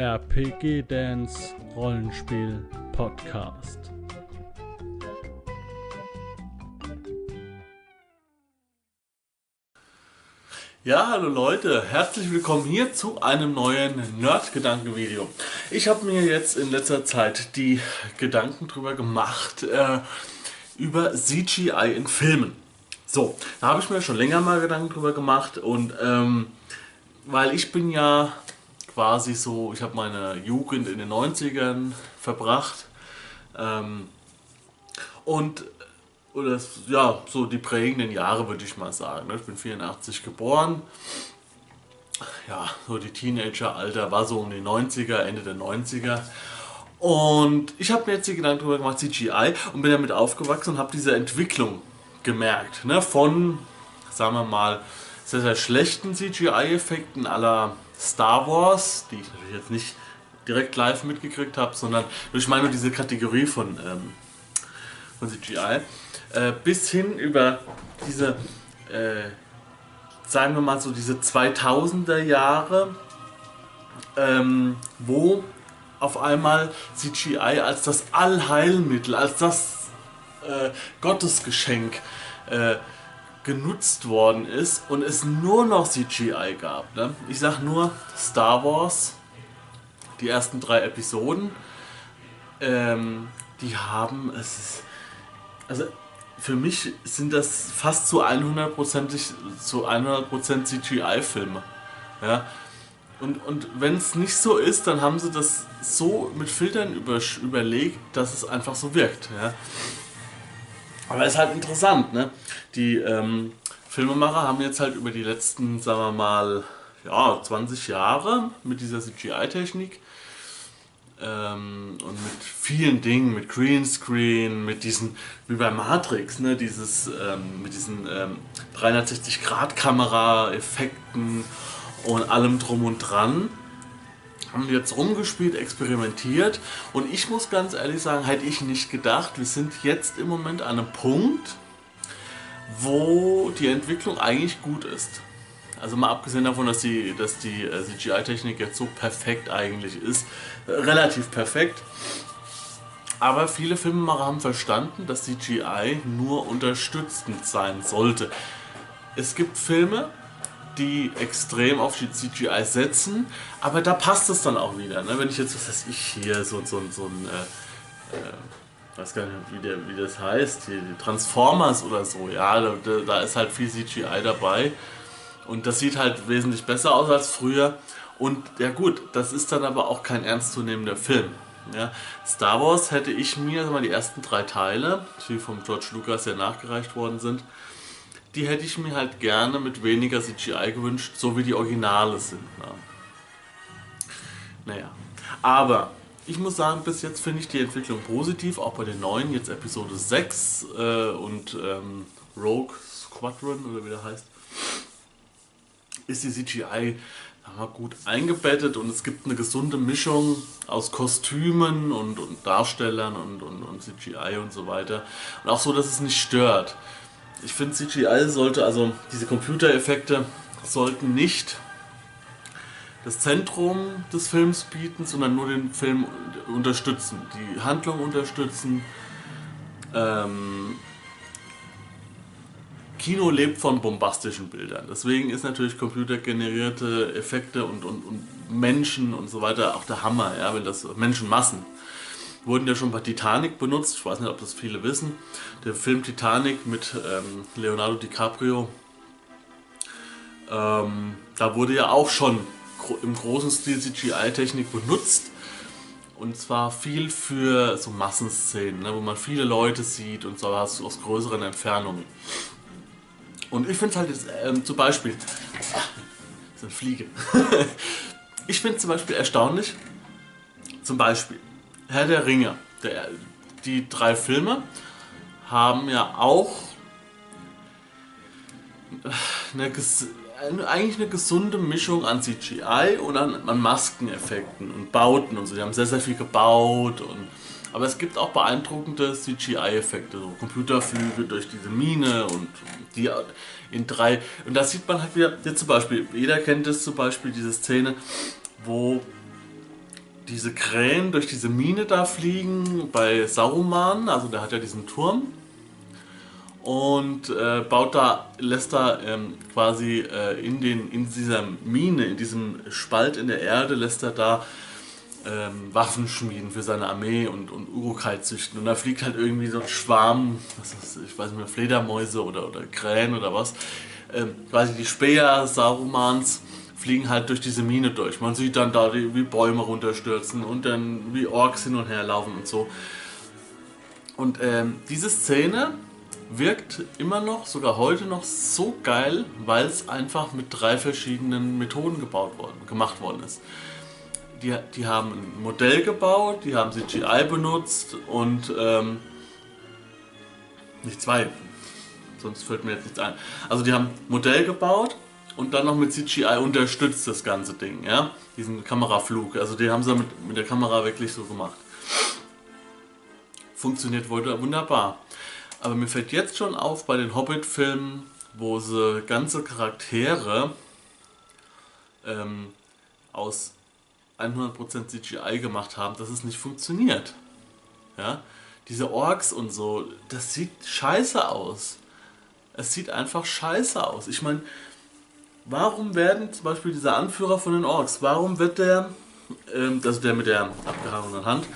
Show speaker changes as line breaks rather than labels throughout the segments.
RPG Dance Rollenspiel Podcast.
Ja, hallo Leute, herzlich willkommen hier zu einem neuen Nerd-Gedanken-Video. Ich habe mir jetzt in letzter Zeit die Gedanken drüber gemacht, äh, über CGI in Filmen. So, da habe ich mir schon länger mal Gedanken drüber gemacht und ähm, weil ich bin ja quasi so, ich habe meine Jugend in den 90ern verbracht ähm, und oder ja, so die prägenden Jahre würde ich mal sagen. Ne? Ich bin 84 geboren. Ja, so die Teenageralter war so um die 90er, Ende der 90er. Und ich habe mir jetzt die Gedanken darüber gemacht, CGI, und bin damit aufgewachsen und habe diese Entwicklung gemerkt. Ne? Von, sagen wir mal, sehr, sehr schlechten CGI-Effekten aller Star Wars, die ich natürlich jetzt nicht direkt live mitgekriegt habe, sondern durch meine diese Kategorie von, ähm, von CGI, äh, bis hin über diese, äh, sagen wir mal so, diese 2000er Jahre, ähm, wo auf einmal CGI als das Allheilmittel, als das äh, Gottesgeschenk äh, genutzt worden ist und es nur noch CGI gab. Ne? Ich sag nur Star Wars, die ersten drei Episoden, ähm, die haben es. Ist, also für mich sind das fast zu 100%, zu 100% CGI-Filme. Ja? Und, und wenn es nicht so ist, dann haben sie das so mit Filtern über, überlegt, dass es einfach so wirkt. Ja? Aber es ist halt interessant, ne? Die ähm, Filmemacher haben jetzt halt über die letzten, sagen wir mal, ja, 20 Jahre mit dieser CGI-Technik ähm, und mit vielen Dingen, mit Greenscreen, mit diesen, wie bei Matrix, ne, dieses, ähm, mit diesen ähm, 360-Grad-Kamera-Effekten und allem drum und dran. Haben jetzt rumgespielt, experimentiert und ich muss ganz ehrlich sagen, hätte ich nicht gedacht, wir sind jetzt im Moment an einem Punkt, wo die Entwicklung eigentlich gut ist. Also mal abgesehen davon, dass die, dass die äh, CGI-Technik jetzt so perfekt eigentlich ist, äh, relativ perfekt. Aber viele Filmemacher haben verstanden, dass CGI nur unterstützend sein sollte. Es gibt Filme, die extrem auf die CGI setzen, aber da passt es dann auch wieder. Ne? Wenn ich jetzt, was weiß ich, hier so, so, so ein, äh, äh, weiß gar nicht, wie, der, wie das heißt, hier, Transformers oder so, ja, da, da ist halt viel CGI dabei und das sieht halt wesentlich besser aus als früher. Und ja gut, das ist dann aber auch kein ernstzunehmender Film. Ja, Star Wars hätte ich mir, mal die ersten drei Teile, die vom George Lucas ja nachgereicht worden sind, die hätte ich mir halt gerne mit weniger CGI gewünscht, so wie die Originale sind. Ja. Naja, aber ich muss sagen, bis jetzt finde ich die Entwicklung positiv, auch bei den neuen, jetzt Episode 6 äh, und ähm, Rogue Squadron oder wie der heißt, ist die CGI gut eingebettet und es gibt eine gesunde Mischung aus Kostümen und, und Darstellern und, und, und CGI und so weiter. Und auch so, dass es nicht stört ich finde CGI sollte, also diese Computereffekte sollten nicht das Zentrum des Films bieten, sondern nur den Film unterstützen, die Handlung unterstützen. Ähm, Kino lebt von bombastischen Bildern. Deswegen ist natürlich computergenerierte Effekte und, und, und Menschen und so weiter auch der Hammer, ja, wenn das Menschenmassen wurden ja schon bei Titanic benutzt. Ich weiß nicht, ob das viele wissen. Der Film Titanic mit ähm, Leonardo DiCaprio. Ähm, da wurde ja auch schon im großen Stil CGI-Technik benutzt. Und zwar viel für so Massenszenen, ne, wo man viele Leute sieht und so aus, aus größeren Entfernungen. Und ich finde es halt jetzt ähm, zum Beispiel. Ach, ist eine Fliege. ich finde zum Beispiel erstaunlich, zum Beispiel, Herr der Ringe, der, die drei Filme haben ja auch eine, eigentlich eine gesunde Mischung an CGI und an, an, Maskeneffekten und Bauten und so. Die haben sehr, sehr viel gebaut und aber es gibt auch beeindruckende CGI-Effekte, so Computerflüge durch diese Mine und die in drei. Und da sieht man halt wieder, jetzt zum Beispiel, jeder kennt es zum Beispiel, diese Szene, wo diese Krähen durch diese Mine da fliegen bei Saruman, also der hat ja diesen Turm und äh, baut da, lässt da ähm, quasi äh, in, den, in dieser Mine, in diesem Spalt in der Erde, lässt er da ähm, Waffen schmieden für seine Armee und, und Urukai züchten. Und da fliegt halt irgendwie so ein Schwarm, was ist, ich weiß nicht mehr, Fledermäuse oder, oder Krähen oder was, ähm, quasi die Speer Sarumans fliegen halt durch diese Mine durch. Man sieht dann da, die, wie Bäume runterstürzen und dann wie Orks hin und her laufen und so. Und ähm, diese Szene wirkt immer noch, sogar heute noch so geil, weil es einfach mit drei verschiedenen Methoden gebaut worden, gemacht worden ist. Die, die haben ein Modell gebaut, die haben CGI benutzt und ähm, nicht zwei, sonst fällt mir jetzt nichts ein. Also die haben Modell gebaut und dann noch mit CGI unterstützt das ganze Ding, ja, diesen Kameraflug. Also die haben sie mit, mit der Kamera wirklich so gemacht. Funktioniert wunderbar. Aber mir fällt jetzt schon auf bei den Hobbit-Filmen, wo sie ganze Charaktere ähm, aus 100% CGI gemacht haben, dass es nicht funktioniert. Ja? Diese Orks und so, das sieht scheiße aus. Es sieht einfach scheiße aus. Ich meine, warum werden zum Beispiel dieser Anführer von den Orks, warum wird der, ähm, also der mit der abgehangenen Hand,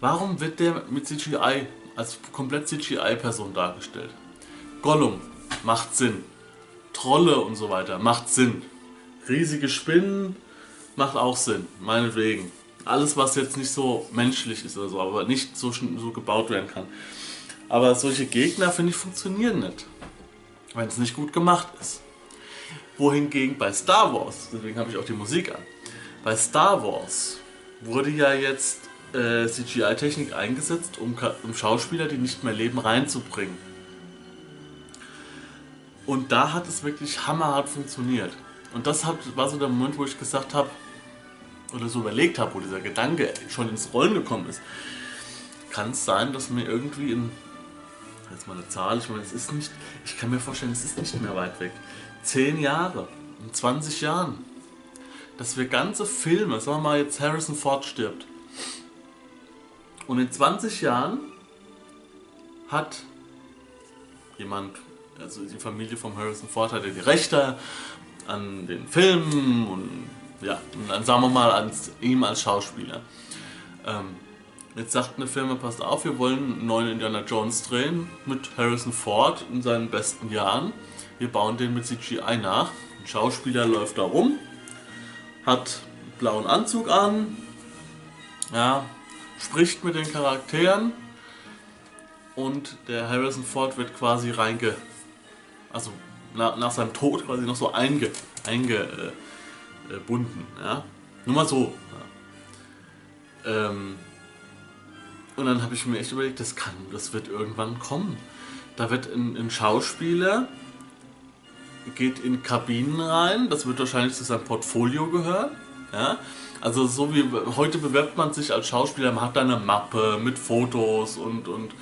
warum wird der mit CGI als komplett CGI-Person dargestellt. Gollum macht Sinn. Trolle und so weiter macht Sinn. Riesige Spinnen macht auch Sinn, meinetwegen. Alles, was jetzt nicht so menschlich ist oder so, aber nicht so, so gebaut werden kann. Aber solche Gegner, finde ich, funktionieren nicht. Wenn es nicht gut gemacht ist. Wohingegen bei Star Wars, deswegen habe ich auch die Musik an, bei Star Wars wurde ja jetzt äh, CGI-Technik eingesetzt, um, um Schauspieler, die nicht mehr leben, reinzubringen. Und da hat es wirklich hammerhart funktioniert. Und das war so der Moment, wo ich gesagt habe, oder so überlegt habe, wo dieser Gedanke schon ins Rollen gekommen ist. Kann es sein, dass mir irgendwie in, jetzt mal eine Zahl, ich meine, es ist nicht, ich kann mir vorstellen, es ist nicht mehr weit weg. Zehn Jahre, in 20 Jahren, dass wir ganze Filme, sagen wir mal jetzt Harrison Ford stirbt, und in 20 Jahren hat jemand, also die Familie von Harrison Ford hatte die Rechte an den Filmen und ja, und dann sagen wir mal an ihm als Schauspieler. Ähm, jetzt sagt eine Firma, passt auf, wir wollen einen neuen Indiana Jones drehen mit Harrison Ford in seinen besten Jahren. Wir bauen den mit CGI nach. Ein Schauspieler läuft da rum, hat einen blauen Anzug an, ja, spricht mit den Charakteren und der Harrison Ford wird quasi reinge. Also nach, nach seinem Tod quasi noch so einge, eingebunden. Äh, ja? Nur mal so. Ja. Ähm, und dann habe ich mir echt überlegt, das kann, das wird irgendwann kommen. Da wird ein, ein Schauspieler geht in Kabinen rein, das wird wahrscheinlich zu seinem Portfolio gehören. Ja? Also so wie heute bewerbt man sich als Schauspieler, man hat da eine Mappe mit Fotos und, und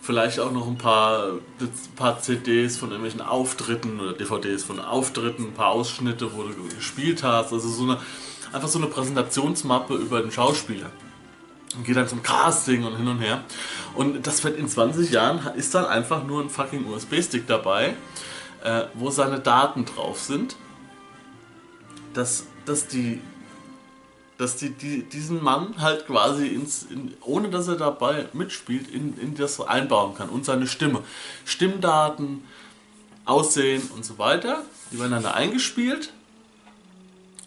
vielleicht auch noch ein paar, ein paar CDs von irgendwelchen Auftritten oder DVDs von Auftritten, ein paar Ausschnitte, wo du gespielt hast. Also so eine, einfach so eine Präsentationsmappe über den Schauspieler. Und geht dann zum Casting und hin und her. Und das wird in 20 Jahren, ist dann einfach nur ein fucking USB-Stick dabei, äh, wo seine Daten drauf sind. Dass, dass die dass die, die, diesen Mann halt quasi ins, in, ohne dass er dabei mitspielt, in, in das einbauen kann und seine Stimme. Stimmdaten, Aussehen und so weiter, die werden dann da eingespielt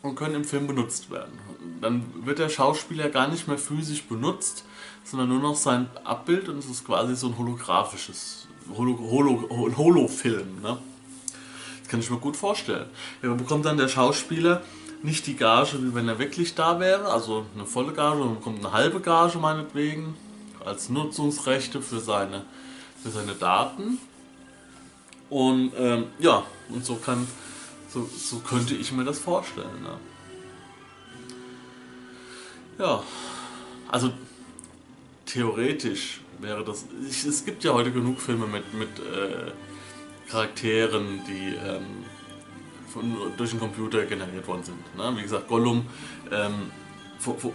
und können im Film benutzt werden. Dann wird der Schauspieler gar nicht mehr physisch benutzt, sondern nur noch sein Abbild und es ist quasi so ein holographisches Holo, Holo, Holofilm. Ne? Das kann ich mir gut vorstellen. Ja, bekommt dann der Schauspieler nicht die Gage, wie wenn er wirklich da wäre, also eine volle Gage, man bekommt eine halbe Gage meinetwegen als Nutzungsrechte für seine, für seine Daten. Und ähm, ja, und so kann, so, so könnte ich mir das vorstellen. Ne? Ja, also theoretisch wäre das. Ich, es gibt ja heute genug Filme mit, mit äh, Charakteren, die ähm, von, durch den Computer generiert worden sind. Ne? Wie gesagt, Gollum ähm,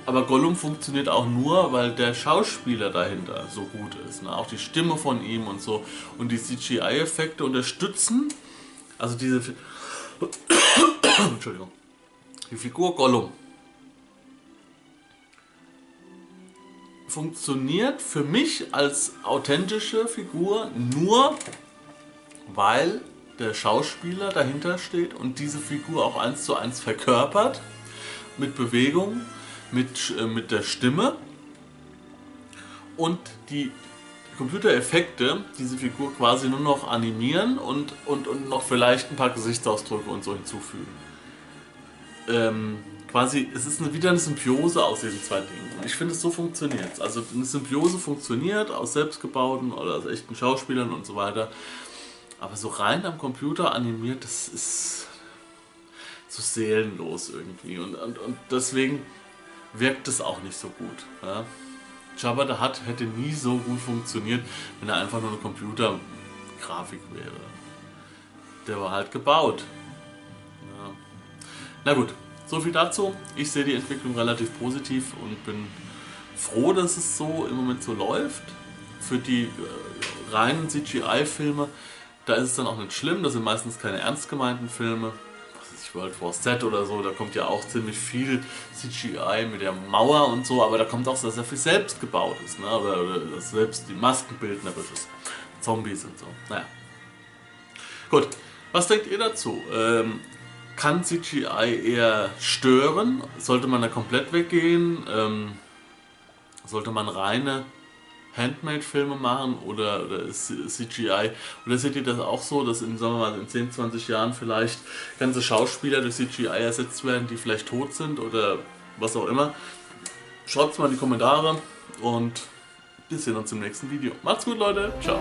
aber Gollum funktioniert auch nur, weil der Schauspieler dahinter so gut ist. Ne? Auch die Stimme von ihm und so. Und die CGI-Effekte unterstützen. Also diese. Entschuldigung. Die Figur Gollum. Funktioniert für mich als authentische Figur nur, weil der Schauspieler dahinter steht und diese Figur auch eins zu eins verkörpert. Mit Bewegung mit, äh, mit der Stimme. Und die Computereffekte diese Figur quasi nur noch animieren und, und, und noch vielleicht ein paar Gesichtsausdrücke und so hinzufügen. Ähm, quasi, es ist eine, wieder eine Symbiose aus diesen zwei Dingen. Und ich finde, es so funktioniert Also eine Symbiose funktioniert aus selbstgebauten oder aus echten Schauspielern und so weiter. Aber so rein am Computer animiert, das ist so seelenlos irgendwie. Und, und, und deswegen wirkt es auch nicht so gut. Ja. Jabba the Hutt hätte nie so gut funktioniert, wenn er einfach nur eine Computergrafik wäre. Der war halt gebaut. Ja. Na gut, so viel dazu. Ich sehe die Entwicklung relativ positiv und bin froh, dass es so im Moment so läuft. Für die äh, reinen CGI-Filme, da ist es dann auch nicht schlimm. Das sind meistens keine ernst gemeinten Filme. World War Z oder so, da kommt ja auch ziemlich viel CGI mit der Mauer und so, aber da kommt auch sehr viel selbst gebaut ist, ne? oder, oder das selbst die Maskenbildnerisch ist. Zombies und so. Naja. Gut, was denkt ihr dazu? Ähm, kann CGI eher stören? Sollte man da komplett weggehen? Ähm, sollte man reine Handmade-Filme machen oder, oder CGI? Oder seht ihr das auch so, dass in, sagen wir mal, in 10, 20 Jahren vielleicht ganze Schauspieler durch CGI ersetzt werden, die vielleicht tot sind oder was auch immer? Schreibt es mal in die Kommentare und wir sehen uns im nächsten Video. Macht's gut, Leute. Ciao.